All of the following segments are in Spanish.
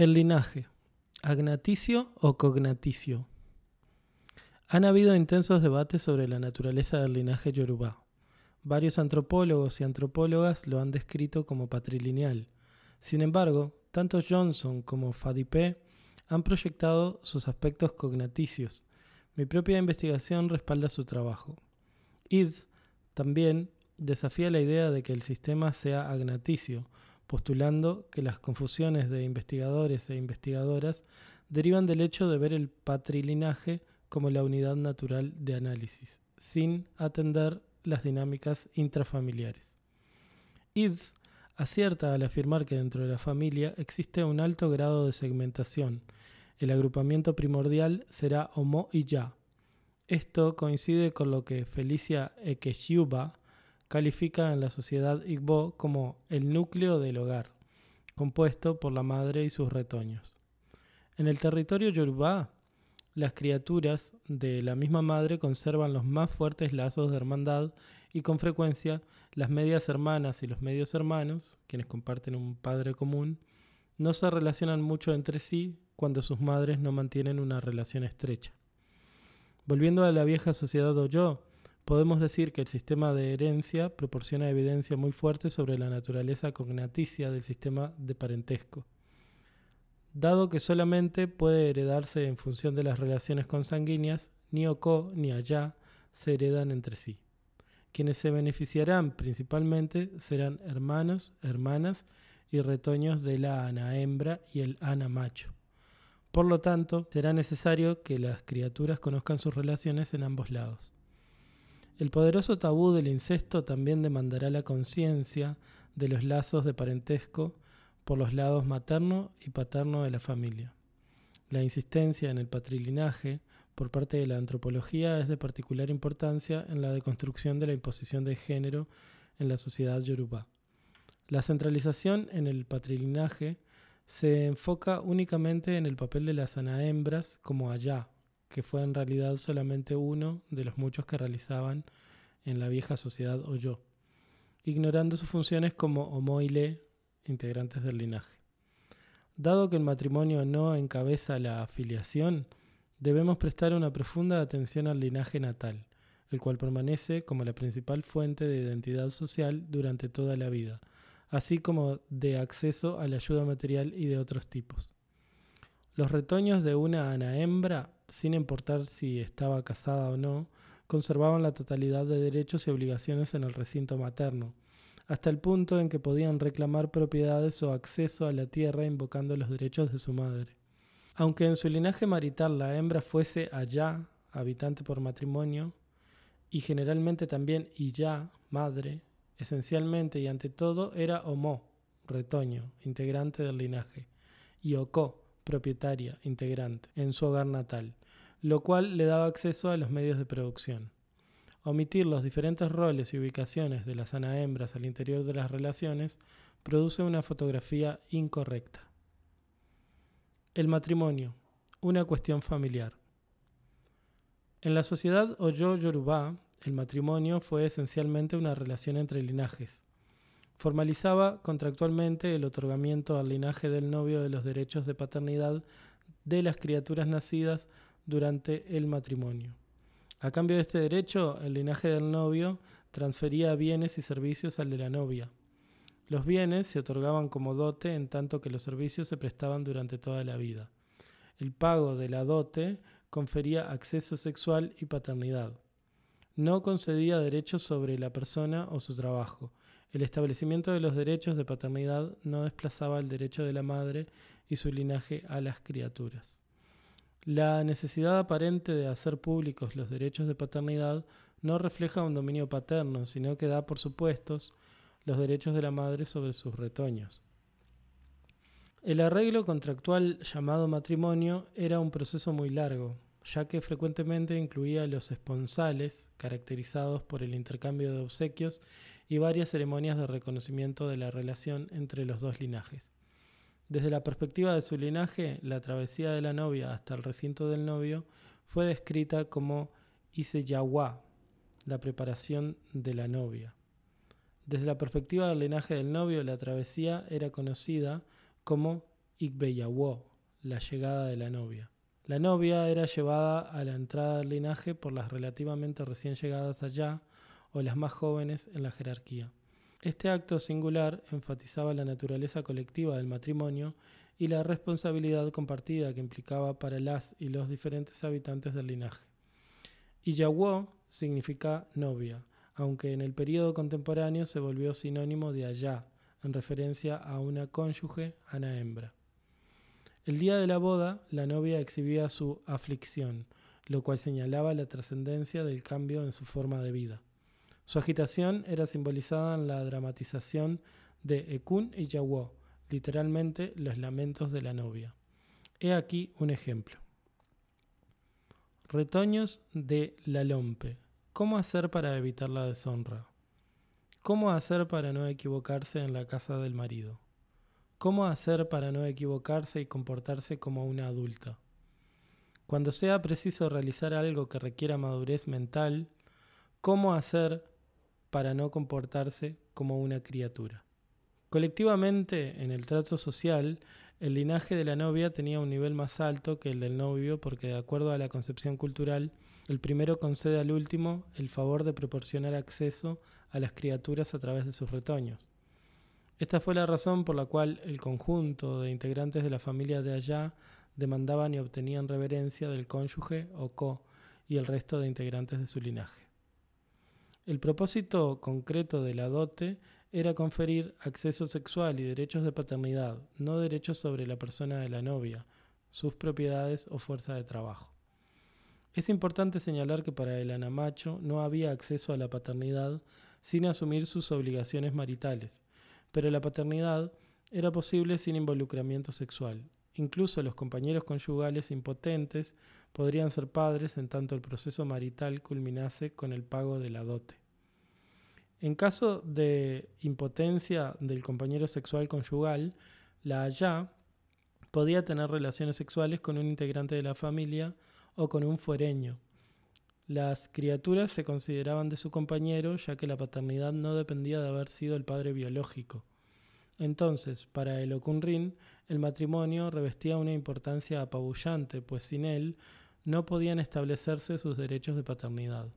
El linaje, agnaticio o cognaticio. Han habido intensos debates sobre la naturaleza del linaje yorubá. Varios antropólogos y antropólogas lo han descrito como patrilineal. Sin embargo, tanto Johnson como Fadipé han proyectado sus aspectos cognaticios. Mi propia investigación respalda su trabajo. Ids también desafía la idea de que el sistema sea agnaticio, postulando que las confusiones de investigadores e investigadoras derivan del hecho de ver el patrilinaje como la unidad natural de análisis, sin atender las dinámicas intrafamiliares. Ids acierta al afirmar que dentro de la familia existe un alto grado de segmentación. El agrupamiento primordial será Homo y Ya. Esto coincide con lo que Felicia Ekeshuba califica en la sociedad Igbo como el núcleo del hogar, compuesto por la madre y sus retoños. En el territorio Yoruba, las criaturas de la misma madre conservan los más fuertes lazos de hermandad y con frecuencia las medias hermanas y los medios hermanos, quienes comparten un padre común, no se relacionan mucho entre sí cuando sus madres no mantienen una relación estrecha. Volviendo a la vieja sociedad Oyo, podemos decir que el sistema de herencia proporciona evidencia muy fuerte sobre la naturaleza cognaticia del sistema de parentesco. Dado que solamente puede heredarse en función de las relaciones consanguíneas, ni Oko ni Allá se heredan entre sí. Quienes se beneficiarán principalmente serán hermanos, hermanas y retoños de la ana hembra y el ana macho. Por lo tanto, será necesario que las criaturas conozcan sus relaciones en ambos lados. El poderoso tabú del incesto también demandará la conciencia de los lazos de parentesco por los lados materno y paterno de la familia. La insistencia en el patrilinaje por parte de la antropología es de particular importancia en la deconstrucción de la imposición de género en la sociedad yoruba. La centralización en el patrilinaje se enfoca únicamente en el papel de las anahembras como allá, que fue en realidad solamente uno de los muchos que realizaban en la vieja sociedad Oyo, ignorando sus funciones como homoile, integrantes del linaje. Dado que el matrimonio no encabeza la afiliación, debemos prestar una profunda atención al linaje natal, el cual permanece como la principal fuente de identidad social durante toda la vida, así como de acceso a la ayuda material y de otros tipos. Los retoños de una ana-hembra, sin importar si estaba casada o no, conservaban la totalidad de derechos y obligaciones en el recinto materno, hasta el punto en que podían reclamar propiedades o acceso a la tierra invocando los derechos de su madre. Aunque en su linaje marital la hembra fuese allá, habitante por matrimonio, y generalmente también ya, madre, esencialmente y ante todo era homo, retoño, integrante del linaje, y oko, propietaria, integrante, en su hogar natal, lo cual le daba acceso a los medios de producción. Omitir los diferentes roles y ubicaciones de las hembras al interior de las relaciones produce una fotografía incorrecta. El matrimonio, una cuestión familiar. En la sociedad Oyo Yoruba, el matrimonio fue esencialmente una relación entre linajes. Formalizaba contractualmente el otorgamiento al linaje del novio de los derechos de paternidad de las criaturas nacidas durante el matrimonio. A cambio de este derecho, el linaje del novio transfería bienes y servicios al de la novia. Los bienes se otorgaban como dote en tanto que los servicios se prestaban durante toda la vida. El pago de la dote confería acceso sexual y paternidad. No concedía derechos sobre la persona o su trabajo. El establecimiento de los derechos de paternidad no desplazaba el derecho de la madre y su linaje a las criaturas. La necesidad aparente de hacer públicos los derechos de paternidad no refleja un dominio paterno, sino que da por supuestos los derechos de la madre sobre sus retoños. El arreglo contractual llamado matrimonio era un proceso muy largo, ya que frecuentemente incluía los esponsales, caracterizados por el intercambio de obsequios y varias ceremonias de reconocimiento de la relación entre los dos linajes. Desde la perspectiva de su linaje, la travesía de la novia hasta el recinto del novio fue descrita como Iseyawa, la preparación de la novia. Desde la perspectiva del linaje del novio, la travesía era conocida como Igbeyawo, la llegada de la novia. La novia era llevada a la entrada del linaje por las relativamente recién llegadas allá o las más jóvenes en la jerarquía. Este acto singular enfatizaba la naturaleza colectiva del matrimonio y la responsabilidad compartida que implicaba para las y los diferentes habitantes del linaje. Iyawo significa novia, aunque en el período contemporáneo se volvió sinónimo de allá, en referencia a una cónyuge, una hembra. El día de la boda, la novia exhibía su aflicción, lo cual señalaba la trascendencia del cambio en su forma de vida. Su agitación era simbolizada en la dramatización de Ekun y Yawo, literalmente los lamentos de la novia. He aquí un ejemplo. Retoños de la Lompe. ¿Cómo hacer para evitar la deshonra? ¿Cómo hacer para no equivocarse en la casa del marido? ¿Cómo hacer para no equivocarse y comportarse como una adulta? Cuando sea preciso realizar algo que requiera madurez mental, ¿cómo hacer para no comportarse como una criatura? Colectivamente, en el trato social, el linaje de la novia tenía un nivel más alto que el del novio porque, de acuerdo a la concepción cultural, el primero concede al último el favor de proporcionar acceso a las criaturas a través de sus retoños. Esta fue la razón por la cual el conjunto de integrantes de la familia de allá demandaban y obtenían reverencia del cónyuge o co y el resto de integrantes de su linaje. El propósito concreto de la dote era conferir acceso sexual y derechos de paternidad, no derechos sobre la persona de la novia, sus propiedades o fuerza de trabajo. Es importante señalar que para el anamacho no había acceso a la paternidad sin asumir sus obligaciones maritales, pero la paternidad era posible sin involucramiento sexual. Incluso los compañeros conyugales impotentes podrían ser padres en tanto el proceso marital culminase con el pago de la dote. En caso de impotencia del compañero sexual conyugal, la allá podía tener relaciones sexuales con un integrante de la familia o con un fuereño. Las criaturas se consideraban de su compañero ya que la paternidad no dependía de haber sido el padre biológico. Entonces, para el Okunrin, el matrimonio revestía una importancia apabullante, pues sin él no podían establecerse sus derechos de paternidad.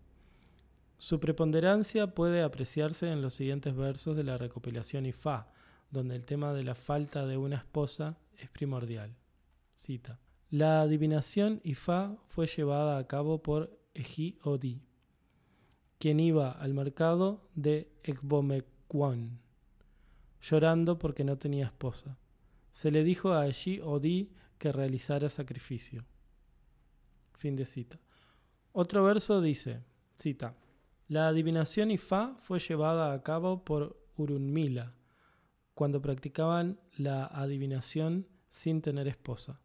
Su preponderancia puede apreciarse en los siguientes versos de la recopilación Ifá, donde el tema de la falta de una esposa es primordial. Cita. La adivinación Ifá fue llevada a cabo por Eji Odi, quien iba al mercado de Ekbomekwon, llorando porque no tenía esposa. Se le dijo a Eji Odi que realizara sacrificio. Fin de cita. Otro verso dice, cita, la adivinación Ifá fue llevada a cabo por Urunmila, cuando practicaban la adivinación sin tener esposa.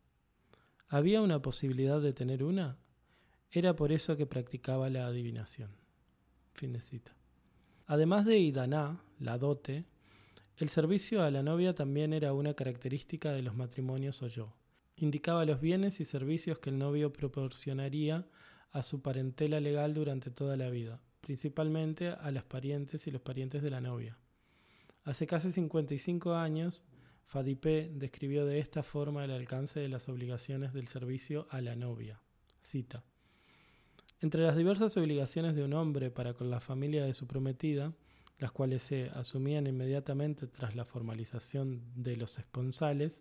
¿Había una posibilidad de tener una? Era por eso que practicaba la adivinación. Fin de cita. Además de Idaná, la dote, el servicio a la novia también era una característica de los matrimonios yo. Indicaba los bienes y servicios que el novio proporcionaría a su parentela legal durante toda la vida, principalmente a las parientes y los parientes de la novia. Hace casi 55 años, Fadipé describió de esta forma el alcance de las obligaciones del servicio a la novia. Cita. Entre las diversas obligaciones de un hombre para con la familia de su prometida, las cuales se asumían inmediatamente tras la formalización de los esponsales,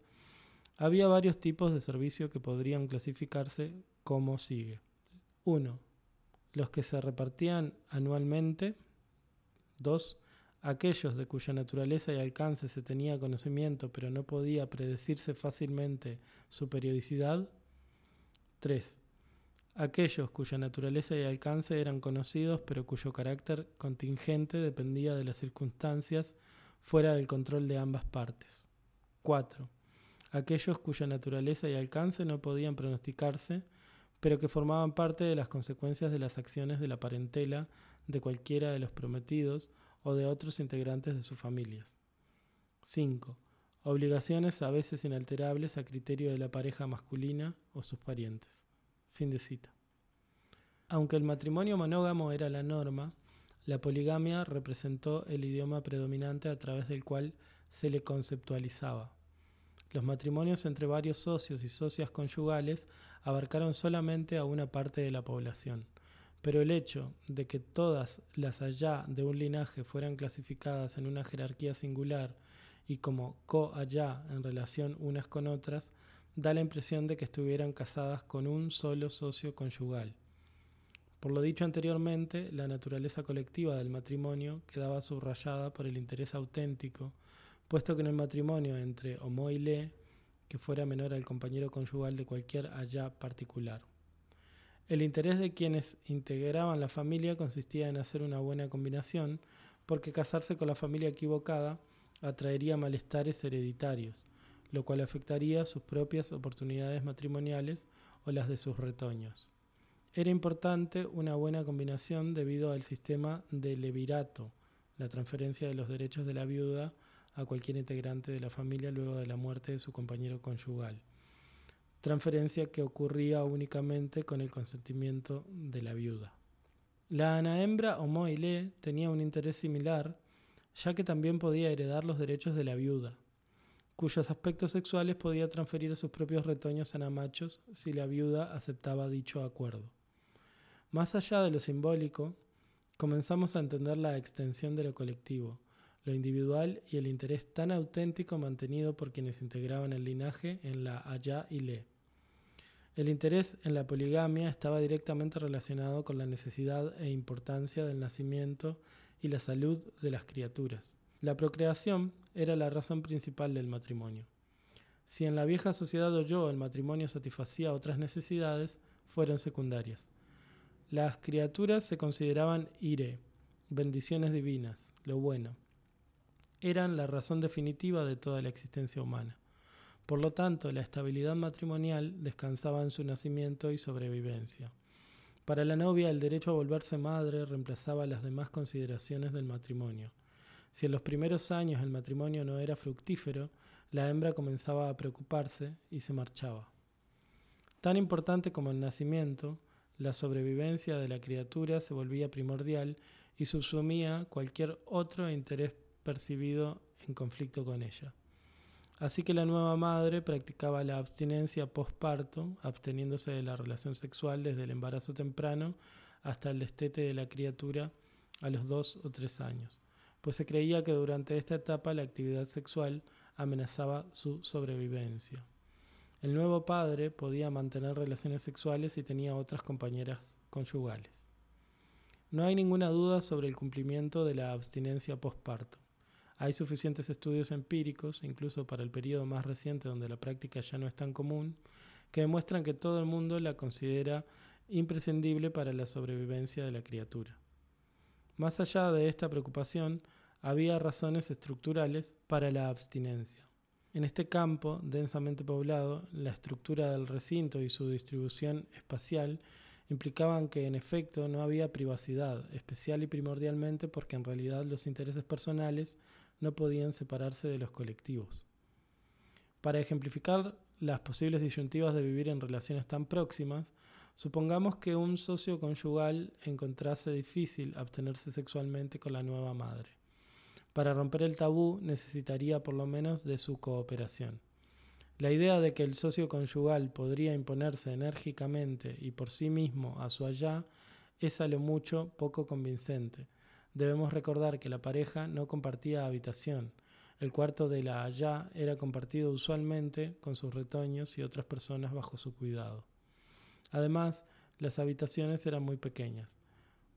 había varios tipos de servicio que podrían clasificarse como sigue. 1. Los que se repartían anualmente. 2. Aquellos de cuya naturaleza y alcance se tenía conocimiento pero no podía predecirse fácilmente su periodicidad. 3 aquellos cuya naturaleza y alcance eran conocidos pero cuyo carácter contingente dependía de las circunstancias fuera del control de ambas partes. 4. Aquellos cuya naturaleza y alcance no podían pronosticarse, pero que formaban parte de las consecuencias de las acciones de la parentela de cualquiera de los prometidos o de otros integrantes de sus familias. 5. Obligaciones a veces inalterables a criterio de la pareja masculina o sus parientes. Fin de cita. Aunque el matrimonio monógamo era la norma, la poligamia representó el idioma predominante a través del cual se le conceptualizaba. Los matrimonios entre varios socios y socias conyugales abarcaron solamente a una parte de la población, pero el hecho de que todas las allá de un linaje fueran clasificadas en una jerarquía singular y como co-allá en relación unas con otras, da la impresión de que estuvieran casadas con un solo socio conyugal. Por lo dicho anteriormente, la naturaleza colectiva del matrimonio quedaba subrayada por el interés auténtico, puesto que en el matrimonio entre homo y le, que fuera menor al compañero conyugal de cualquier allá particular. El interés de quienes integraban la familia consistía en hacer una buena combinación, porque casarse con la familia equivocada atraería malestares hereditarios, lo cual afectaría sus propias oportunidades matrimoniales o las de sus retoños. Era importante una buena combinación debido al sistema de levirato, la transferencia de los derechos de la viuda a cualquier integrante de la familia luego de la muerte de su compañero conyugal, transferencia que ocurría únicamente con el consentimiento de la viuda. La anaembra o moile tenía un interés similar, ya que también podía heredar los derechos de la viuda, cuyos aspectos sexuales podía transferir a sus propios retoños anamachos si la viuda aceptaba dicho acuerdo. Más allá de lo simbólico, comenzamos a entender la extensión de lo colectivo, lo individual y el interés tan auténtico mantenido por quienes integraban el linaje en la allá y le. El interés en la poligamia estaba directamente relacionado con la necesidad e importancia del nacimiento y la salud de las criaturas. La procreación era la razón principal del matrimonio. Si en la vieja sociedad oyó el matrimonio satisfacía otras necesidades, fueron secundarias. Las criaturas se consideraban ire, bendiciones divinas, lo bueno. Eran la razón definitiva de toda la existencia humana. Por lo tanto, la estabilidad matrimonial descansaba en su nacimiento y sobrevivencia. Para la novia, el derecho a volverse madre reemplazaba las demás consideraciones del matrimonio. Si en los primeros años el matrimonio no era fructífero, la hembra comenzaba a preocuparse y se marchaba. Tan importante como el nacimiento, la sobrevivencia de la criatura se volvía primordial y subsumía cualquier otro interés percibido en conflicto con ella. Así que la nueva madre practicaba la abstinencia postparto, absteniéndose de la relación sexual desde el embarazo temprano hasta el destete de la criatura a los dos o tres años pues se creía que durante esta etapa la actividad sexual amenazaba su sobrevivencia. El nuevo padre podía mantener relaciones sexuales y tenía otras compañeras conyugales. No hay ninguna duda sobre el cumplimiento de la abstinencia postparto. Hay suficientes estudios empíricos, incluso para el periodo más reciente donde la práctica ya no es tan común, que demuestran que todo el mundo la considera imprescindible para la sobrevivencia de la criatura. Más allá de esta preocupación, había razones estructurales para la abstinencia. En este campo densamente poblado, la estructura del recinto y su distribución espacial implicaban que en efecto no había privacidad, especial y primordialmente porque en realidad los intereses personales no podían separarse de los colectivos. Para ejemplificar las posibles disyuntivas de vivir en relaciones tan próximas, supongamos que un socio conyugal encontrase difícil abstenerse sexualmente con la nueva madre. Para romper el tabú necesitaría por lo menos de su cooperación. La idea de que el socio conyugal podría imponerse enérgicamente y por sí mismo a su allá es a lo mucho poco convincente. Debemos recordar que la pareja no compartía habitación. El cuarto de la allá era compartido usualmente con sus retoños y otras personas bajo su cuidado. Además, las habitaciones eran muy pequeñas.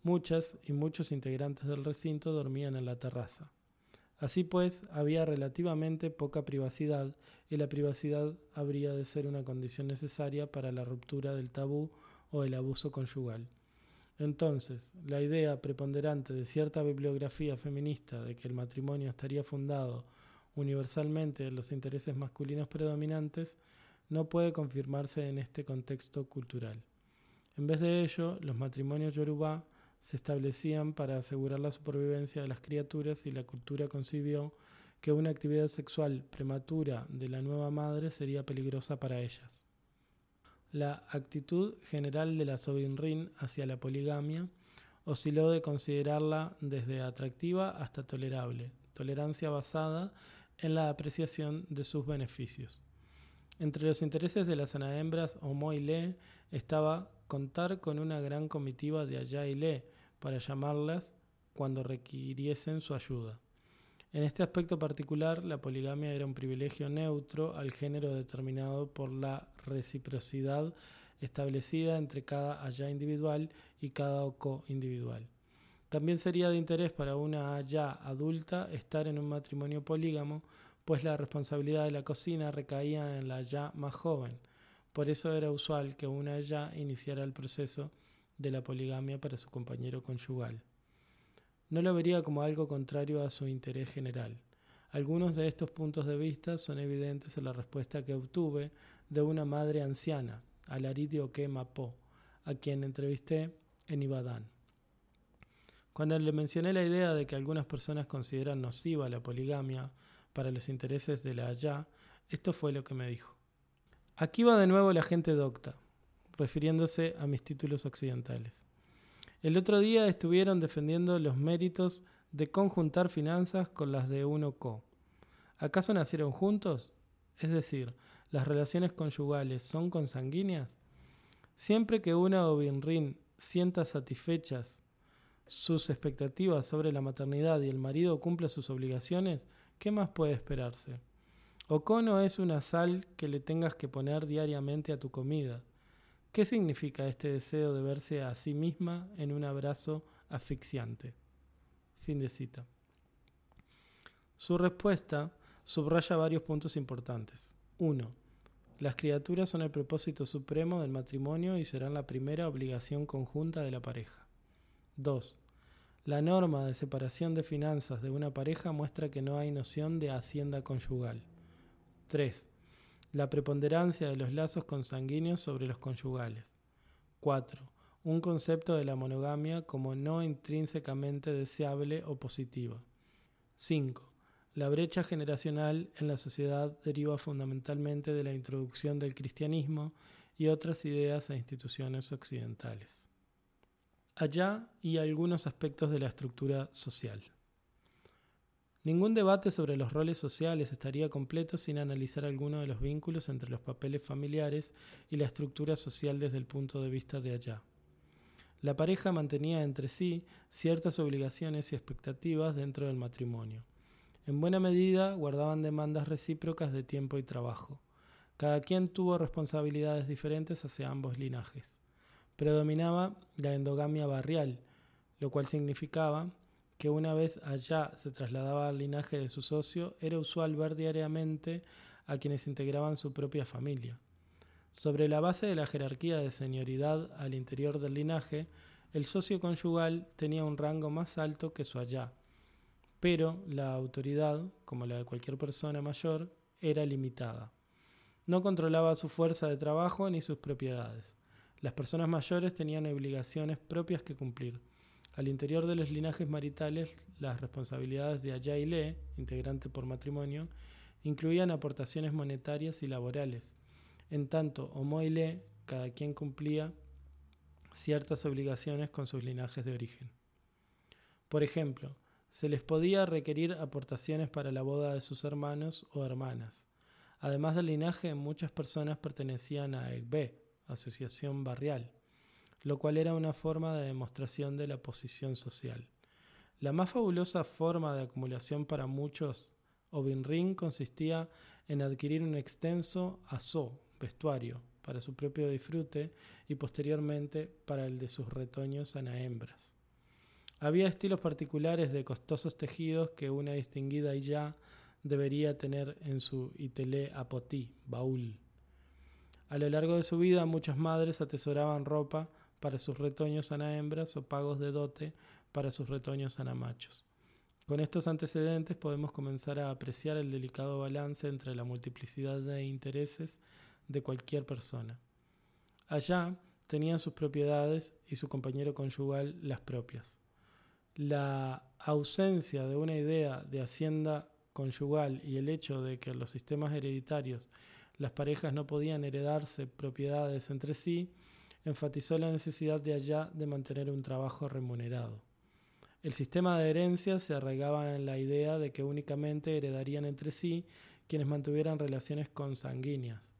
Muchas y muchos integrantes del recinto dormían en la terraza. Así pues, había relativamente poca privacidad y la privacidad habría de ser una condición necesaria para la ruptura del tabú o el abuso conyugal. Entonces, la idea preponderante de cierta bibliografía feminista de que el matrimonio estaría fundado universalmente en los intereses masculinos predominantes no puede confirmarse en este contexto cultural. En vez de ello, los matrimonios yoruba se establecían para asegurar la supervivencia de las criaturas y la cultura concibió que una actividad sexual prematura de la nueva madre sería peligrosa para ellas. La actitud general de la Sobinrin hacia la poligamia osciló de considerarla desde atractiva hasta tolerable, tolerancia basada en la apreciación de sus beneficios. Entre los intereses de las anaembras Le estaba contar con una gran comitiva de allá y le para llamarlas cuando requiriesen su ayuda. En este aspecto particular, la poligamia era un privilegio neutro al género determinado por la reciprocidad establecida entre cada allá individual y cada oco individual. También sería de interés para una allá adulta estar en un matrimonio polígamo, pues la responsabilidad de la cocina recaía en la allá más joven. Por eso era usual que una allá iniciara el proceso de la poligamia para su compañero conyugal no lo vería como algo contrario a su interés general. Algunos de estos puntos de vista son evidentes en la respuesta que obtuve de una madre anciana, Alaridi Oke Mapo, a quien entrevisté en Ibadán. Cuando le mencioné la idea de que algunas personas consideran nociva la poligamia para los intereses de la allá, esto fue lo que me dijo. Aquí va de nuevo la gente docta, refiriéndose a mis títulos occidentales. El otro día estuvieron defendiendo los méritos de conjuntar finanzas con las de uno co. ¿Acaso nacieron juntos? Es decir, ¿las relaciones conyugales son consanguíneas? Siempre que una o Binrin sienta satisfechas sus expectativas sobre la maternidad y el marido cumpla sus obligaciones, ¿qué más puede esperarse? Oco no es una sal que le tengas que poner diariamente a tu comida. ¿Qué significa este deseo de verse a sí misma en un abrazo asfixiante? Fin de cita. Su respuesta subraya varios puntos importantes. 1. Las criaturas son el propósito supremo del matrimonio y serán la primera obligación conjunta de la pareja. 2. La norma de separación de finanzas de una pareja muestra que no hay noción de hacienda conyugal. 3 la preponderancia de los lazos consanguíneos sobre los conyugales. 4. Un concepto de la monogamia como no intrínsecamente deseable o positiva. 5. La brecha generacional en la sociedad deriva fundamentalmente de la introducción del cristianismo y otras ideas e instituciones occidentales. Allá y algunos aspectos de la estructura social. Ningún debate sobre los roles sociales estaría completo sin analizar alguno de los vínculos entre los papeles familiares y la estructura social desde el punto de vista de allá. La pareja mantenía entre sí ciertas obligaciones y expectativas dentro del matrimonio. En buena medida guardaban demandas recíprocas de tiempo y trabajo. Cada quien tuvo responsabilidades diferentes hacia ambos linajes. Predominaba la endogamia barrial, lo cual significaba que una vez allá se trasladaba al linaje de su socio, era usual ver diariamente a quienes integraban su propia familia. Sobre la base de la jerarquía de señoridad al interior del linaje, el socio conyugal tenía un rango más alto que su allá, pero la autoridad, como la de cualquier persona mayor, era limitada. No controlaba su fuerza de trabajo ni sus propiedades. Las personas mayores tenían obligaciones propias que cumplir al interior de los linajes maritales, las responsabilidades de Allá y Le, integrante por matrimonio, incluían aportaciones monetarias y laborales. En tanto, Homo y Le, cada quien cumplía ciertas obligaciones con sus linajes de origen. Por ejemplo, se les podía requerir aportaciones para la boda de sus hermanos o hermanas. Además del linaje, muchas personas pertenecían a EGB, Asociación Barrial lo cual era una forma de demostración de la posición social. La más fabulosa forma de acumulación para muchos o binrin consistía en adquirir un extenso aso, vestuario, para su propio disfrute y posteriormente para el de sus retoños anaembras. Había estilos particulares de costosos tejidos que una distinguida ya debería tener en su itelé apotí, baúl. A lo largo de su vida muchas madres atesoraban ropa para sus retoños hembras o pagos de dote para sus retoños anamachos. Con estos antecedentes podemos comenzar a apreciar el delicado balance entre la multiplicidad de intereses de cualquier persona. Allá tenían sus propiedades y su compañero conyugal las propias. La ausencia de una idea de hacienda conyugal y el hecho de que los sistemas hereditarios las parejas no podían heredarse propiedades entre sí enfatizó la necesidad de allá de mantener un trabajo remunerado. El sistema de herencia se arraigaba en la idea de que únicamente heredarían entre sí quienes mantuvieran relaciones consanguíneas.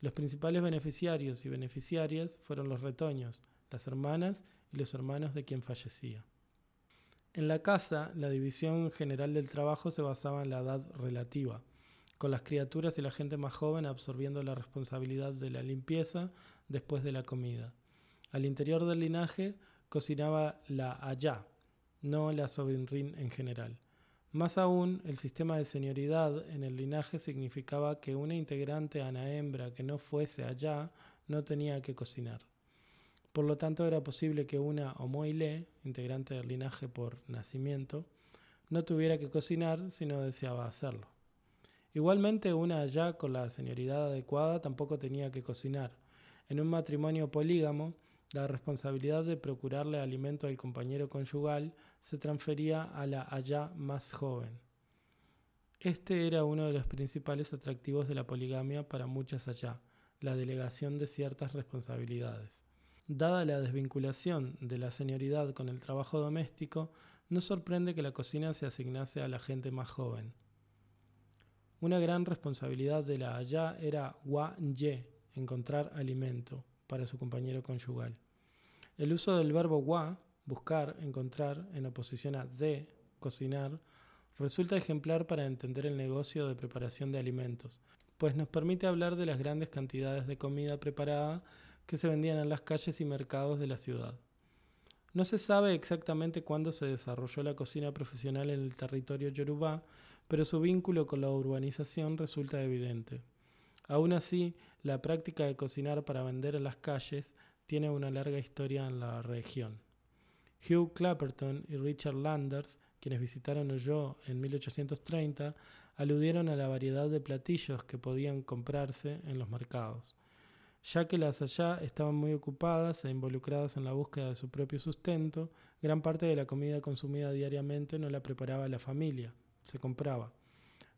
Los principales beneficiarios y beneficiarias fueron los retoños, las hermanas y los hermanos de quien fallecía. En la casa, la división general del trabajo se basaba en la edad relativa, con las criaturas y la gente más joven absorbiendo la responsabilidad de la limpieza después de la comida. Al interior del linaje cocinaba la allá, no la sobrinrin en general. Más aún, el sistema de senioridad en el linaje significaba que una integrante ana hembra que no fuese allá no tenía que cocinar. Por lo tanto, era posible que una homoile, integrante del linaje por nacimiento, no tuviera que cocinar si no deseaba hacerlo. Igualmente, una allá con la senioridad adecuada tampoco tenía que cocinar. En un matrimonio polígamo, la responsabilidad de procurarle alimento al compañero conyugal se transfería a la allá más joven. Este era uno de los principales atractivos de la poligamia para muchas allá, la delegación de ciertas responsabilidades. Dada la desvinculación de la senioridad con el trabajo doméstico, no sorprende que la cocina se asignase a la gente más joven. Una gran responsabilidad de la allá era wa ye, encontrar alimento para su compañero conyugal. El uso del verbo wa, buscar, encontrar, en oposición a ze, cocinar, resulta ejemplar para entender el negocio de preparación de alimentos, pues nos permite hablar de las grandes cantidades de comida preparada que se vendían en las calles y mercados de la ciudad. No se sabe exactamente cuándo se desarrolló la cocina profesional en el territorio yorubá, pero su vínculo con la urbanización resulta evidente. Aún así, la práctica de cocinar para vender en las calles tiene una larga historia en la región. Hugh Clapperton y Richard Landers, quienes visitaron Uyo en 1830, aludieron a la variedad de platillos que podían comprarse en los mercados. Ya que las allá estaban muy ocupadas e involucradas en la búsqueda de su propio sustento, gran parte de la comida consumida diariamente no la preparaba la familia, se compraba.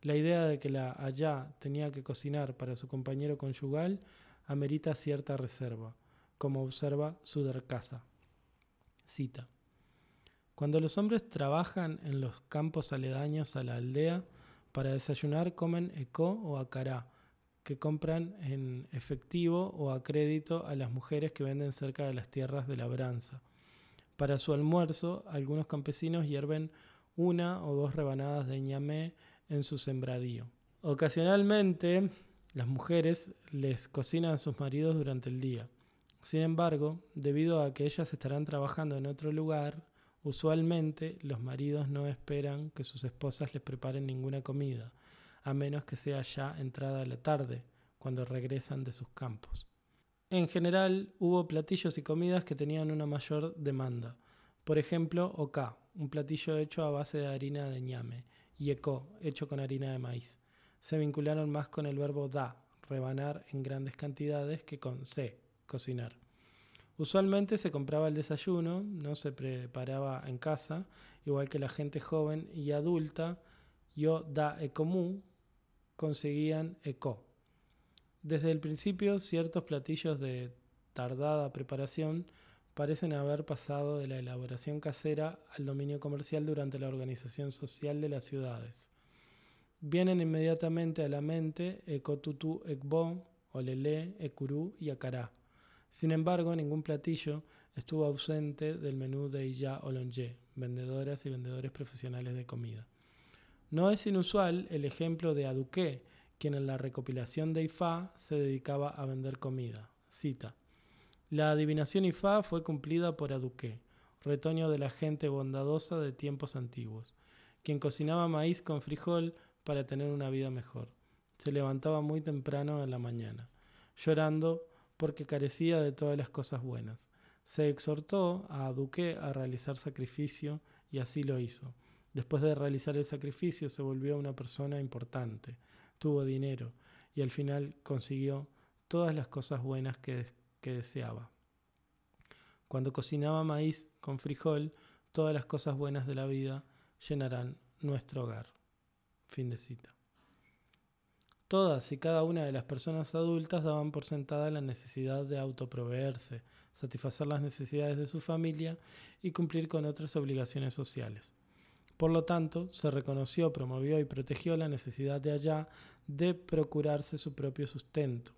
La idea de que la allá tenía que cocinar para su compañero conyugal amerita cierta reserva, como observa Sudarkasa. Cita. Cuando los hombres trabajan en los campos aledaños a la aldea, para desayunar comen eco o acará, que compran en efectivo o a crédito a las mujeres que venden cerca de las tierras de labranza. Para su almuerzo, algunos campesinos hierven una o dos rebanadas de ñamé en su sembradío. Ocasionalmente, las mujeres les cocinan a sus maridos durante el día. Sin embargo, debido a que ellas estarán trabajando en otro lugar, usualmente los maridos no esperan que sus esposas les preparen ninguna comida, a menos que sea ya entrada la tarde, cuando regresan de sus campos. En general, hubo platillos y comidas que tenían una mayor demanda. Por ejemplo, oka, un platillo hecho a base de harina de ñame, y eco, hecho con harina de maíz. Se vincularon más con el verbo da, rebanar en grandes cantidades, que con se, cocinar. Usualmente se compraba el desayuno, no se preparaba en casa, igual que la gente joven y adulta, yo da ecomu, conseguían eco. Desde el principio, ciertos platillos de tardada preparación parecen haber pasado de la elaboración casera al dominio comercial durante la organización social de las ciudades. Vienen inmediatamente a la mente Ekotutu Ekbo, Olele, Ekuru y Acará. Sin embargo, ningún platillo estuvo ausente del menú de Iya Olonje, vendedoras y vendedores profesionales de comida. No es inusual el ejemplo de Aduque, quien en la recopilación de Ifá se dedicaba a vender comida. Cita. La adivinación Ifá fue cumplida por Aduque, retoño de la gente bondadosa de tiempos antiguos, quien cocinaba maíz con frijol para tener una vida mejor. Se levantaba muy temprano en la mañana, llorando porque carecía de todas las cosas buenas. Se exhortó a Aduque a realizar sacrificio y así lo hizo. Después de realizar el sacrificio se volvió una persona importante, tuvo dinero y al final consiguió todas las cosas buenas que deseaba. Cuando cocinaba maíz con frijol, todas las cosas buenas de la vida llenarán nuestro hogar. Fin de cita. Todas y cada una de las personas adultas daban por sentada la necesidad de autoproveerse, satisfacer las necesidades de su familia y cumplir con otras obligaciones sociales. Por lo tanto, se reconoció, promovió y protegió la necesidad de allá de procurarse su propio sustento.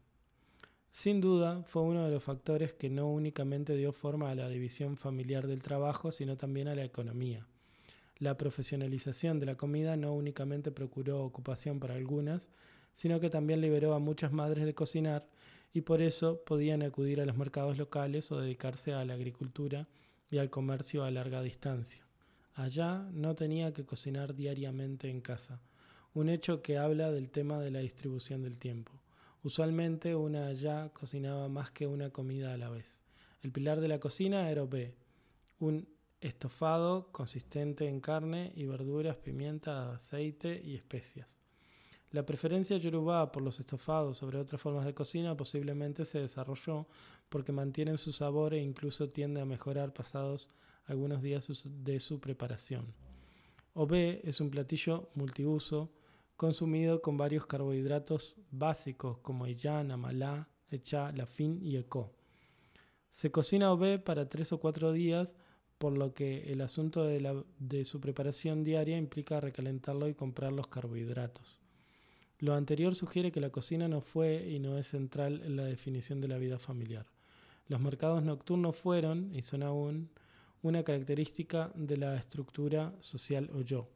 Sin duda, fue uno de los factores que no únicamente dio forma a la división familiar del trabajo, sino también a la economía. La profesionalización de la comida no únicamente procuró ocupación para algunas, sino que también liberó a muchas madres de cocinar y por eso podían acudir a los mercados locales o dedicarse a la agricultura y al comercio a larga distancia. Allá no tenía que cocinar diariamente en casa, un hecho que habla del tema de la distribución del tiempo. Usualmente una allá cocinaba más que una comida a la vez. El pilar de la cocina era B, un estofado consistente en carne y verduras, pimienta, aceite y especias. La preferencia yoruba por los estofados sobre otras formas de cocina posiblemente se desarrolló porque mantienen su sabor e incluso tiende a mejorar pasados algunos días de su preparación. Obe es un platillo multiuso consumido con varios carbohidratos básicos como illán, amalá, echa, lafín y eco. Se cocina obe para tres o cuatro días, por lo que el asunto de, de su preparación diaria implica recalentarlo y comprar los carbohidratos. Lo anterior sugiere que la cocina no fue y no es central en la definición de la vida familiar. Los mercados nocturnos fueron, y son aún, una característica de la estructura social o yo.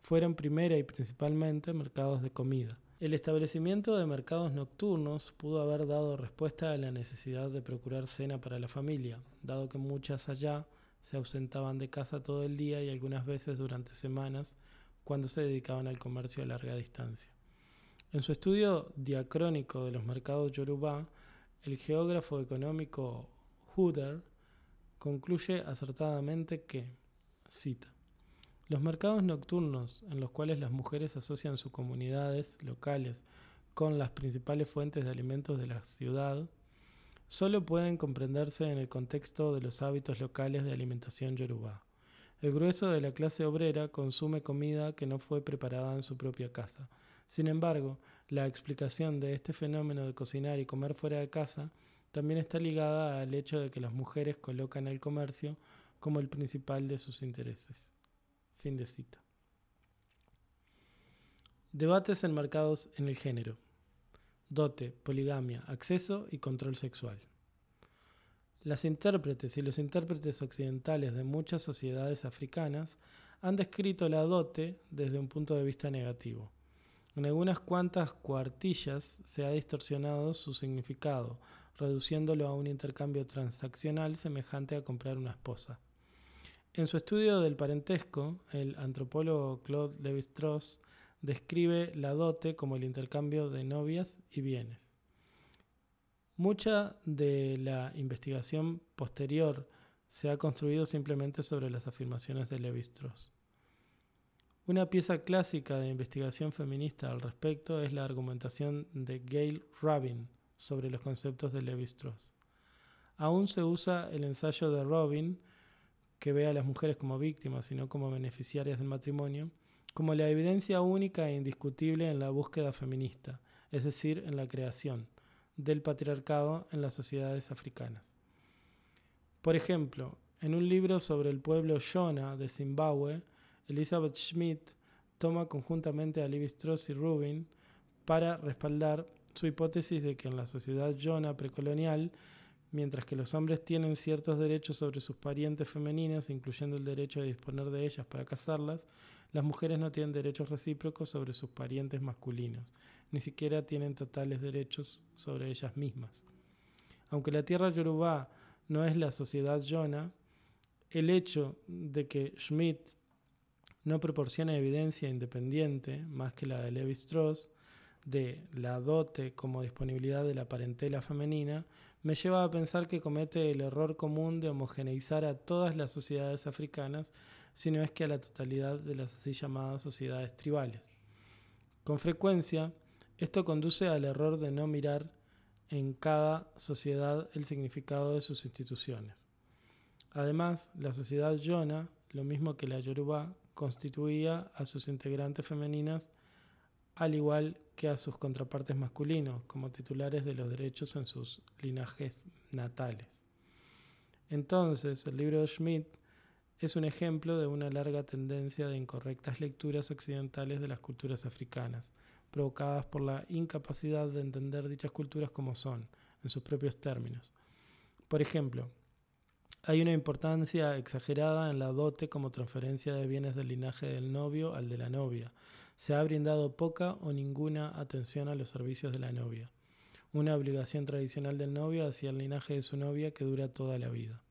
Fueron primera y principalmente mercados de comida. El establecimiento de mercados nocturnos pudo haber dado respuesta a la necesidad de procurar cena para la familia, dado que muchas allá se ausentaban de casa todo el día y algunas veces durante semanas cuando se dedicaban al comercio a larga distancia. En su estudio diacrónico de los mercados yoruba, el geógrafo económico Huder concluye acertadamente que, cita, los mercados nocturnos en los cuales las mujeres asocian sus comunidades locales con las principales fuentes de alimentos de la ciudad, solo pueden comprenderse en el contexto de los hábitos locales de alimentación yoruba. El grueso de la clase obrera consume comida que no fue preparada en su propia casa, sin embargo, la explicación de este fenómeno de cocinar y comer fuera de casa también está ligada al hecho de que las mujeres colocan el comercio como el principal de sus intereses. Fin de cita. Debates enmarcados en el género. Dote, poligamia, acceso y control sexual. Las intérpretes y los intérpretes occidentales de muchas sociedades africanas han descrito la dote desde un punto de vista negativo. En algunas cuantas cuartillas se ha distorsionado su significado, reduciéndolo a un intercambio transaccional semejante a comprar una esposa. En su estudio del parentesco, el antropólogo Claude Lévi-Strauss describe la dote como el intercambio de novias y bienes. Mucha de la investigación posterior se ha construido simplemente sobre las afirmaciones de Lévi-Strauss. Una pieza clásica de investigación feminista al respecto es la argumentación de Gail Rabin sobre los conceptos de Levi-Strauss. Aún se usa el ensayo de Robin, que ve a las mujeres como víctimas y no como beneficiarias del matrimonio, como la evidencia única e indiscutible en la búsqueda feminista, es decir, en la creación del patriarcado en las sociedades africanas. Por ejemplo, en un libro sobre el pueblo Shona de Zimbabue, Elizabeth Schmidt toma conjuntamente a Levi Strauss y Rubin para respaldar su hipótesis de que en la sociedad Jona precolonial, mientras que los hombres tienen ciertos derechos sobre sus parientes femeninas, incluyendo el derecho de disponer de ellas para casarlas, las mujeres no tienen derechos recíprocos sobre sus parientes masculinos, ni siquiera tienen totales derechos sobre ellas mismas. Aunque la tierra yoruba no es la sociedad Jona, el hecho de que Schmidt no proporciona evidencia independiente, más que la de Levi Strauss, de la dote como disponibilidad de la parentela femenina, me lleva a pensar que comete el error común de homogeneizar a todas las sociedades africanas, si no es que a la totalidad de las así llamadas sociedades tribales. Con frecuencia, esto conduce al error de no mirar en cada sociedad el significado de sus instituciones. Además, la sociedad Yona, lo mismo que la Yoruba, constituía a sus integrantes femeninas al igual que a sus contrapartes masculinos, como titulares de los derechos en sus linajes natales. Entonces, el libro de Schmidt es un ejemplo de una larga tendencia de incorrectas lecturas occidentales de las culturas africanas, provocadas por la incapacidad de entender dichas culturas como son, en sus propios términos. Por ejemplo, hay una importancia exagerada en la dote como transferencia de bienes del linaje del novio al de la novia. Se ha brindado poca o ninguna atención a los servicios de la novia, una obligación tradicional del novio hacia el linaje de su novia que dura toda la vida.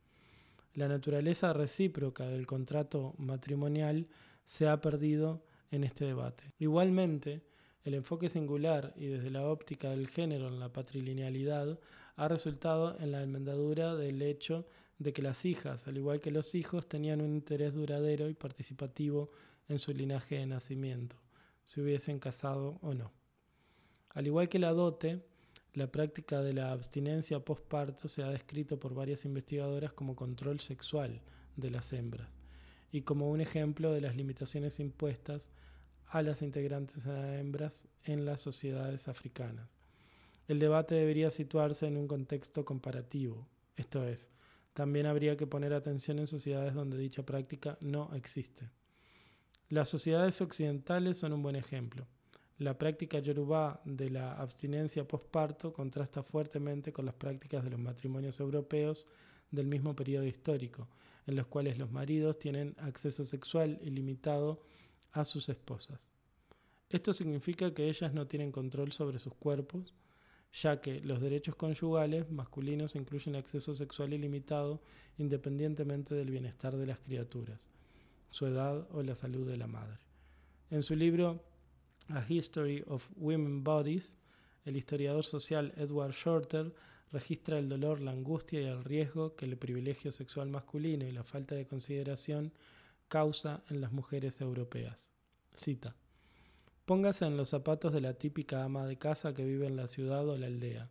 La naturaleza recíproca del contrato matrimonial se ha perdido en este debate. Igualmente, el enfoque singular y desde la óptica del género en la patrilinealidad ha resultado en la enmendadura del hecho de que las hijas, al igual que los hijos, tenían un interés duradero y participativo en su linaje de nacimiento, si hubiesen casado o no. Al igual que la dote, la práctica de la abstinencia postparto se ha descrito por varias investigadoras como control sexual de las hembras y como un ejemplo de las limitaciones impuestas a las integrantes a hembras en las sociedades africanas. El debate debería situarse en un contexto comparativo, esto es, también habría que poner atención en sociedades donde dicha práctica no existe. Las sociedades occidentales son un buen ejemplo. La práctica yorubá de la abstinencia postparto contrasta fuertemente con las prácticas de los matrimonios europeos del mismo periodo histórico, en los cuales los maridos tienen acceso sexual ilimitado a sus esposas. Esto significa que ellas no tienen control sobre sus cuerpos, ya que los derechos conyugales masculinos incluyen acceso sexual ilimitado independientemente del bienestar de las criaturas, su edad o la salud de la madre. En su libro A History of Women Bodies, el historiador social Edward Shorter registra el dolor, la angustia y el riesgo que el privilegio sexual masculino y la falta de consideración causa en las mujeres europeas. Cita. Póngase en los zapatos de la típica ama de casa que vive en la ciudad o la aldea.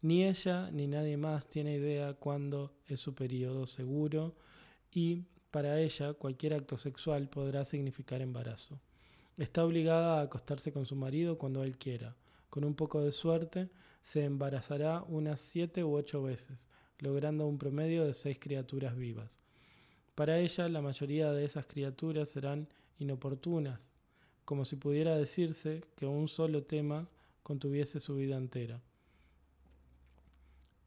Ni ella ni nadie más tiene idea cuándo es su periodo seguro y para ella cualquier acto sexual podrá significar embarazo. Está obligada a acostarse con su marido cuando él quiera. Con un poco de suerte se embarazará unas siete u ocho veces, logrando un promedio de seis criaturas vivas. Para ella la mayoría de esas criaturas serán inoportunas, como si pudiera decirse que un solo tema contuviese su vida entera.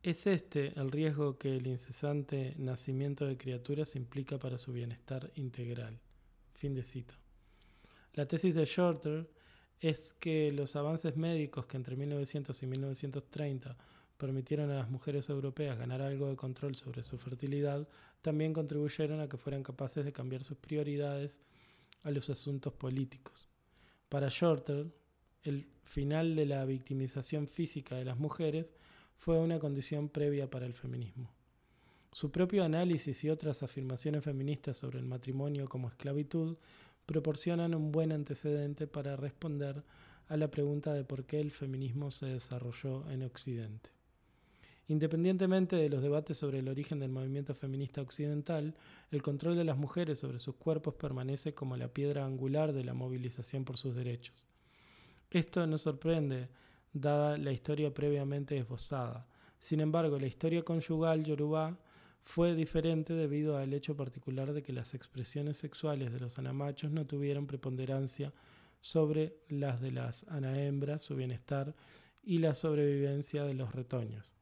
Es este el riesgo que el incesante nacimiento de criaturas implica para su bienestar integral. Fin de cita. La tesis de Shorter es que los avances médicos que entre 1900 y 1930 permitieron a las mujeres europeas ganar algo de control sobre su fertilidad, también contribuyeron a que fueran capaces de cambiar sus prioridades a los asuntos políticos. Para Shorter, el final de la victimización física de las mujeres fue una condición previa para el feminismo. Su propio análisis y otras afirmaciones feministas sobre el matrimonio como esclavitud proporcionan un buen antecedente para responder a la pregunta de por qué el feminismo se desarrolló en Occidente. Independientemente de los debates sobre el origen del movimiento feminista occidental, el control de las mujeres sobre sus cuerpos permanece como la piedra angular de la movilización por sus derechos. Esto no sorprende, dada la historia previamente esbozada. Sin embargo, la historia conyugal yorubá fue diferente debido al hecho particular de que las expresiones sexuales de los anamachos no tuvieron preponderancia sobre las de las anahembras, su bienestar y la sobrevivencia de los retoños.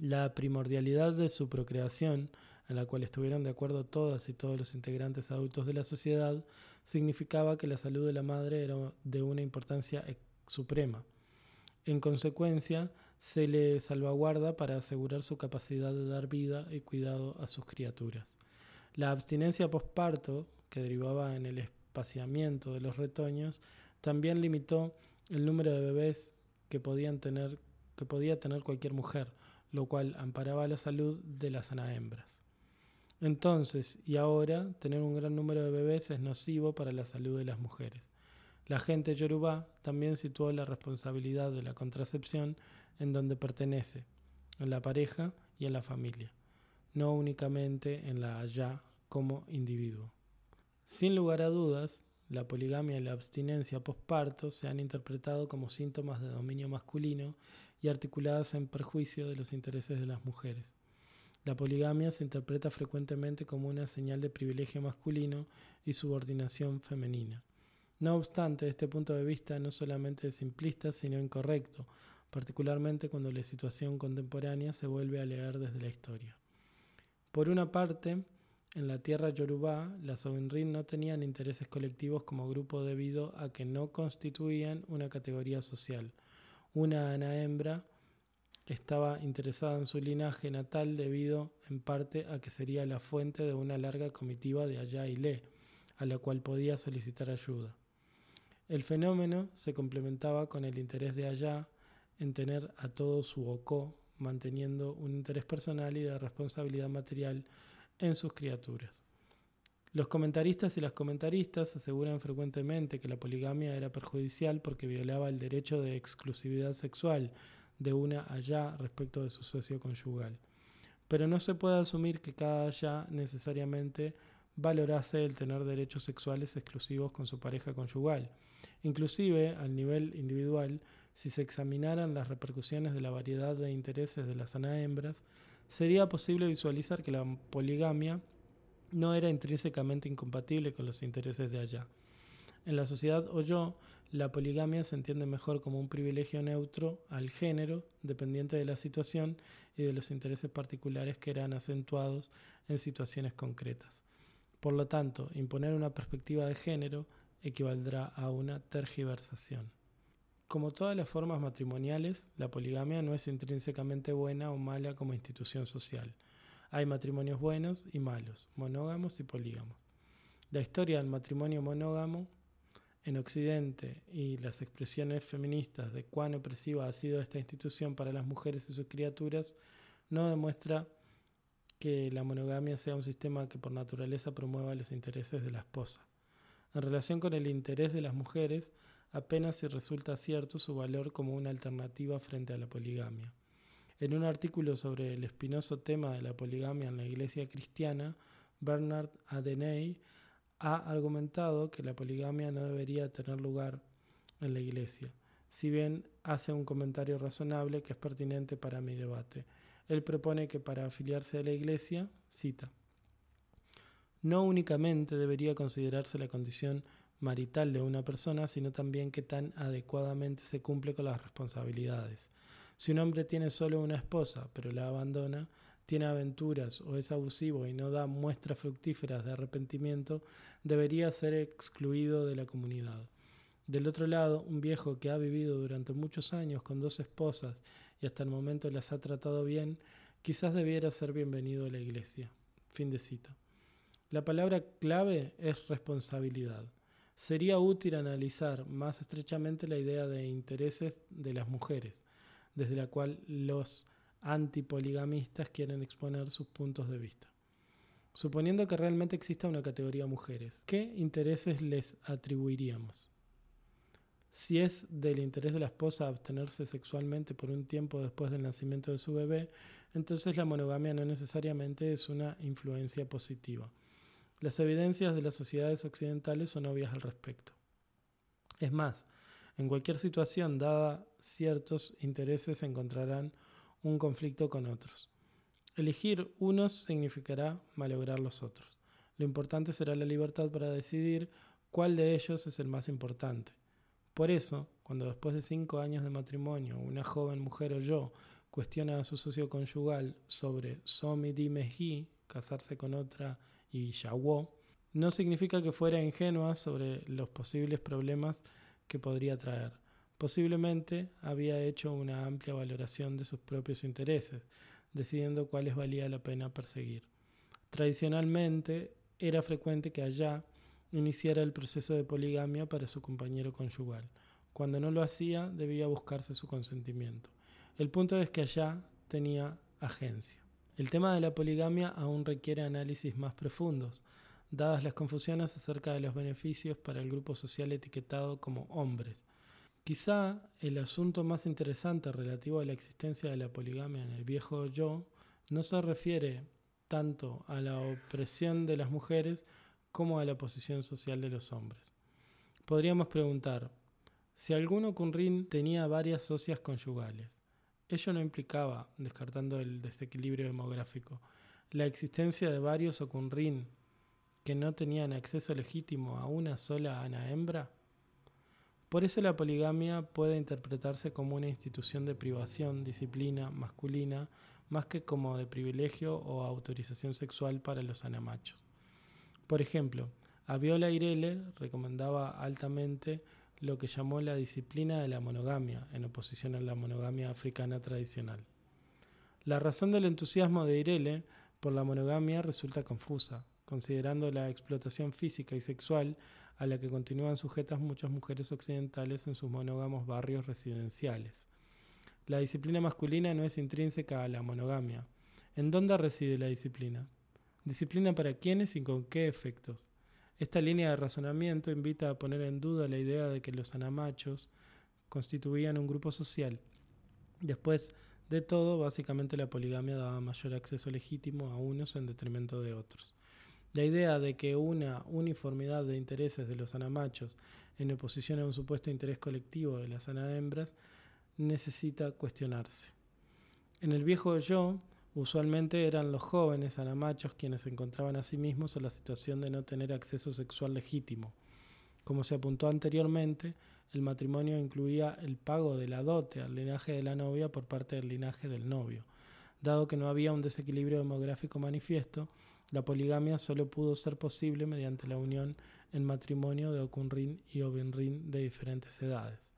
La primordialidad de su procreación, en la cual estuvieron de acuerdo todas y todos los integrantes adultos de la sociedad, significaba que la salud de la madre era de una importancia suprema. En consecuencia, se le salvaguarda para asegurar su capacidad de dar vida y cuidado a sus criaturas. La abstinencia posparto, que derivaba en el espaciamiento de los retoños, también limitó el número de bebés que podían tener que podía tener cualquier mujer, lo cual amparaba la salud de las anahembras. Entonces y ahora, tener un gran número de bebés es nocivo para la salud de las mujeres. La gente yorubá también situó la responsabilidad de la contracepción en donde pertenece, en la pareja y en la familia, no únicamente en la allá como individuo. Sin lugar a dudas, la poligamia y la abstinencia postparto se han interpretado como síntomas de dominio masculino y articuladas en perjuicio de los intereses de las mujeres. La poligamia se interpreta frecuentemente como una señal de privilegio masculino y subordinación femenina. No obstante, este punto de vista no solamente es simplista, sino incorrecto, particularmente cuando la situación contemporánea se vuelve a leer desde la historia. Por una parte, en la tierra yorubá, las Ovinrin no tenían intereses colectivos como grupo debido a que no constituían una categoría social. Una ana hembra estaba interesada en su linaje natal debido en parte a que sería la fuente de una larga comitiva de allá y le, a la cual podía solicitar ayuda. El fenómeno se complementaba con el interés de allá en tener a todo su oco, manteniendo un interés personal y de responsabilidad material en sus criaturas. Los comentaristas y las comentaristas aseguran frecuentemente que la poligamia era perjudicial porque violaba el derecho de exclusividad sexual de una allá respecto de su socio conyugal. Pero no se puede asumir que cada allá necesariamente valorase el tener derechos sexuales exclusivos con su pareja conyugal. Inclusive, al nivel individual, si se examinaran las repercusiones de la variedad de intereses de las ana hembras, sería posible visualizar que la poligamia no era intrínsecamente incompatible con los intereses de allá. En la sociedad yo, la poligamia se entiende mejor como un privilegio neutro al género, dependiente de la situación y de los intereses particulares que eran acentuados en situaciones concretas. Por lo tanto, imponer una perspectiva de género equivaldrá a una tergiversación. Como todas las formas matrimoniales, la poligamia no es intrínsecamente buena o mala como institución social. Hay matrimonios buenos y malos, monógamos y polígamos. La historia del matrimonio monógamo en Occidente y las expresiones feministas de cuán opresiva ha sido esta institución para las mujeres y sus criaturas no demuestra que la monogamia sea un sistema que por naturaleza promueva los intereses de la esposa. En relación con el interés de las mujeres, apenas si resulta cierto su valor como una alternativa frente a la poligamia. En un artículo sobre el espinoso tema de la poligamia en la iglesia cristiana, Bernard Adeney ha argumentado que la poligamia no debería tener lugar en la iglesia, si bien hace un comentario razonable que es pertinente para mi debate. Él propone que para afiliarse a la Iglesia, cita, no únicamente debería considerarse la condición marital de una persona, sino también que tan adecuadamente se cumple con las responsabilidades. Si un hombre tiene solo una esposa, pero la abandona, tiene aventuras o es abusivo y no da muestras fructíferas de arrepentimiento, debería ser excluido de la comunidad. Del otro lado, un viejo que ha vivido durante muchos años con dos esposas y hasta el momento las ha tratado bien, quizás debiera ser bienvenido a la iglesia. Fin de cita. La palabra clave es responsabilidad. Sería útil analizar más estrechamente la idea de intereses de las mujeres, desde la cual los antipoligamistas quieren exponer sus puntos de vista. Suponiendo que realmente exista una categoría mujeres, ¿qué intereses les atribuiríamos? Si es del interés de la esposa abstenerse sexualmente por un tiempo después del nacimiento de su bebé, entonces la monogamia no necesariamente es una influencia positiva. Las evidencias de las sociedades occidentales son obvias al respecto. Es más, en cualquier situación dada ciertos intereses encontrarán un conflicto con otros. Elegir unos significará malograr los otros. Lo importante será la libertad para decidir cuál de ellos es el más importante. Por eso, cuando después de cinco años de matrimonio una joven mujer o yo cuestiona a su socio conyugal sobre somi dime hi, casarse con otra y yawo, no significa que fuera ingenua sobre los posibles problemas que podría traer. Posiblemente había hecho una amplia valoración de sus propios intereses, decidiendo cuáles valía la pena perseguir. Tradicionalmente era frecuente que allá iniciara el proceso de poligamia para su compañero conyugal. Cuando no lo hacía, debía buscarse su consentimiento. El punto es que allá tenía agencia. El tema de la poligamia aún requiere análisis más profundos, dadas las confusiones acerca de los beneficios para el grupo social etiquetado como hombres. Quizá el asunto más interesante relativo a la existencia de la poligamia en el viejo yo no se refiere tanto a la opresión de las mujeres como a la posición social de los hombres. podríamos preguntar, si algún ocurrín tenía varias socias conyugales, ello no implicaba, descartando el desequilibrio demográfico, la existencia de varios ocurrín que no tenían acceso legítimo a una sola ana hembra? Por eso la poligamia puede interpretarse como una institución de privación, disciplina masculina, más que como de privilegio o autorización sexual para los anamachos. Por ejemplo, Aviola Irele recomendaba altamente lo que llamó la disciplina de la monogamia, en oposición a la monogamia africana tradicional. La razón del entusiasmo de Irele por la monogamia resulta confusa, considerando la explotación física y sexual a la que continúan sujetas muchas mujeres occidentales en sus monógamos barrios residenciales. La disciplina masculina no es intrínseca a la monogamia. ¿En dónde reside la disciplina? ¿Disciplina para quiénes y con qué efectos? Esta línea de razonamiento invita a poner en duda la idea de que los anamachos constituían un grupo social. Después de todo, básicamente la poligamia daba mayor acceso legítimo a unos en detrimento de otros. La idea de que una uniformidad de intereses de los anamachos en oposición a un supuesto interés colectivo de las anahembras necesita cuestionarse. En el viejo yo, usualmente eran los jóvenes anamachos quienes encontraban a sí mismos en la situación de no tener acceso sexual legítimo. Como se apuntó anteriormente, el matrimonio incluía el pago de la dote al linaje de la novia por parte del linaje del novio. Dado que no había un desequilibrio demográfico manifiesto, la poligamia solo pudo ser posible mediante la unión en matrimonio de Okunrin y Obinrin de diferentes edades.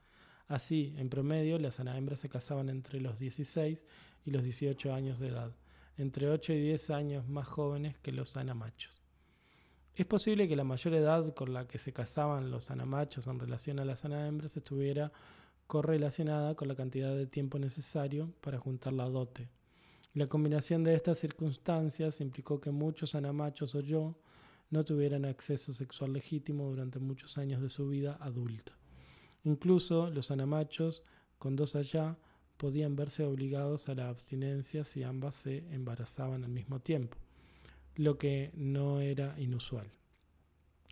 Así, en promedio, las anahembras se casaban entre los 16 y los 18 años de edad, entre 8 y 10 años más jóvenes que los anamachos. Es posible que la mayor edad con la que se casaban los anamachos en relación a las anahembras estuviera correlacionada con la cantidad de tiempo necesario para juntar la dote, la combinación de estas circunstancias implicó que muchos anamachos o yo no tuvieran acceso sexual legítimo durante muchos años de su vida adulta. Incluso los anamachos con dos allá podían verse obligados a la abstinencia si ambas se embarazaban al mismo tiempo, lo que no era inusual.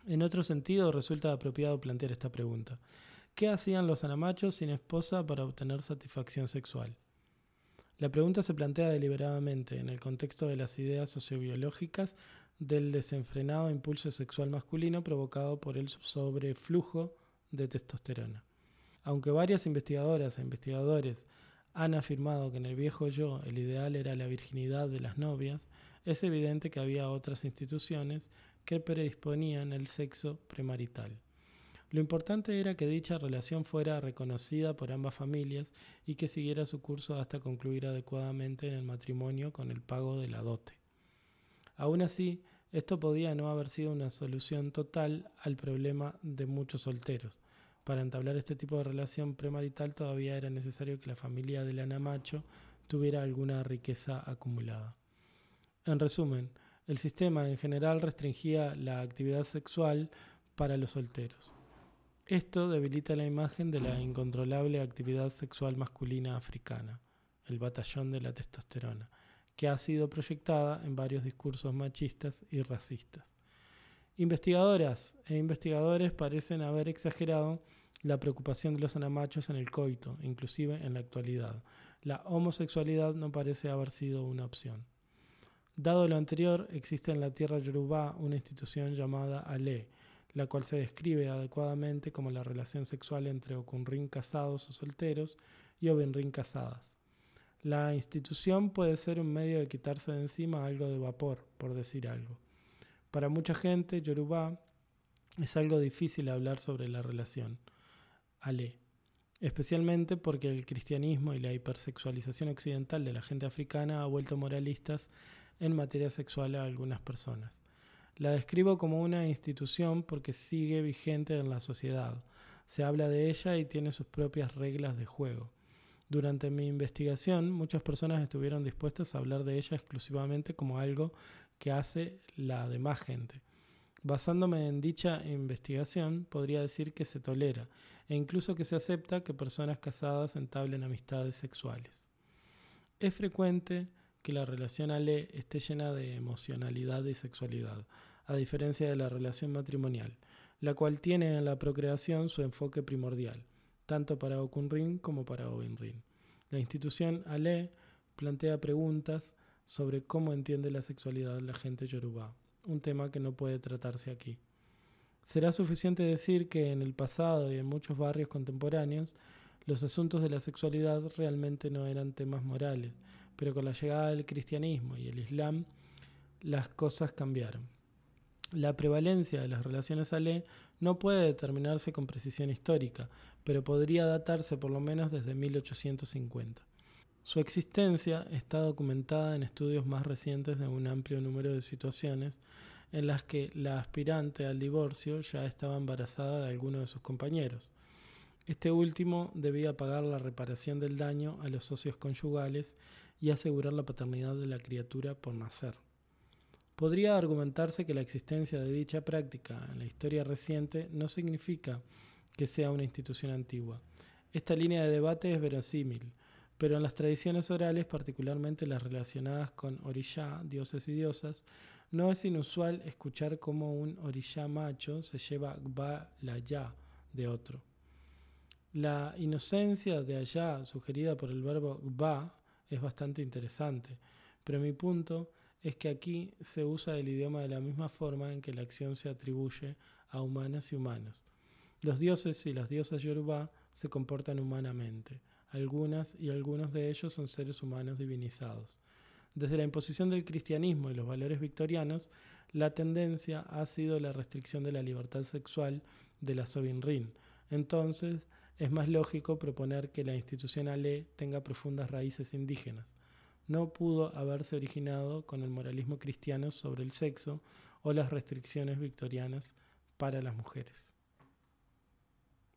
En otro sentido, resulta apropiado plantear esta pregunta. ¿Qué hacían los anamachos sin esposa para obtener satisfacción sexual? La pregunta se plantea deliberadamente en el contexto de las ideas sociobiológicas del desenfrenado impulso sexual masculino provocado por el sobreflujo de testosterona. Aunque varias investigadoras e investigadores han afirmado que en el viejo yo el ideal era la virginidad de las novias, es evidente que había otras instituciones que predisponían el sexo premarital. Lo importante era que dicha relación fuera reconocida por ambas familias y que siguiera su curso hasta concluir adecuadamente en el matrimonio con el pago de la dote. Aún así, esto podía no haber sido una solución total al problema de muchos solteros. Para entablar este tipo de relación premarital todavía era necesario que la familia del anamacho tuviera alguna riqueza acumulada. En resumen, el sistema en general restringía la actividad sexual para los solteros. Esto debilita la imagen de la incontrolable actividad sexual masculina africana, el batallón de la testosterona, que ha sido proyectada en varios discursos machistas y racistas. Investigadoras e investigadores parecen haber exagerado la preocupación de los anamachos en el coito, inclusive en la actualidad. La homosexualidad no parece haber sido una opción. Dado lo anterior, existe en la tierra yorubá una institución llamada Ale, la cual se describe adecuadamente como la relación sexual entre Okunrin casados o solteros y Obenrin casadas. La institución puede ser un medio de quitarse de encima algo de vapor, por decir algo. Para mucha gente, Yoruba es algo difícil hablar sobre la relación. Ale. Especialmente porque el cristianismo y la hipersexualización occidental de la gente africana ha vuelto moralistas en materia sexual a algunas personas. La describo como una institución porque sigue vigente en la sociedad. Se habla de ella y tiene sus propias reglas de juego. Durante mi investigación, muchas personas estuvieron dispuestas a hablar de ella exclusivamente como algo que hace la demás gente. Basándome en dicha investigación, podría decir que se tolera e incluso que se acepta que personas casadas entablen amistades sexuales. Es frecuente que la relación Ale esté llena de emocionalidad y sexualidad a diferencia de la relación matrimonial. la cual tiene en la procreación su enfoque primordial, tanto para Okunrin como para Ovinrin. La institución Ale plantea preguntas sobre cómo entiende la sexualidad la gente yoruba, un tema que no puede tratarse aquí. Será suficiente decir que en el pasado y en muchos barrios contemporáneos los asuntos de la sexualidad realmente no eran temas morales, pero con la llegada del cristianismo y el islam las cosas cambiaron. La prevalencia de las relaciones ale no puede determinarse con precisión histórica, pero podría datarse por lo menos desde 1850. Su existencia está documentada en estudios más recientes de un amplio número de situaciones en las que la aspirante al divorcio ya estaba embarazada de alguno de sus compañeros. Este último debía pagar la reparación del daño a los socios conyugales y asegurar la paternidad de la criatura por nacer. Podría argumentarse que la existencia de dicha práctica en la historia reciente no significa que sea una institución antigua. Esta línea de debate es verosímil, pero en las tradiciones orales, particularmente las relacionadas con orishá, dioses y diosas, no es inusual escuchar cómo un orishá macho se lleva gba la ya de otro. La inocencia de allá, sugerida por el verbo gba, es bastante interesante, pero mi punto es que aquí se usa el idioma de la misma forma en que la acción se atribuye a humanas y humanos. Los dioses y las diosas yoruba se comportan humanamente. Algunas y algunos de ellos son seres humanos divinizados. Desde la imposición del cristianismo y los valores victorianos, la tendencia ha sido la restricción de la libertad sexual de la Sovinrin. Entonces, es más lógico proponer que la institución Ale tenga profundas raíces indígenas. No pudo haberse originado con el moralismo cristiano sobre el sexo o las restricciones victorianas para las mujeres.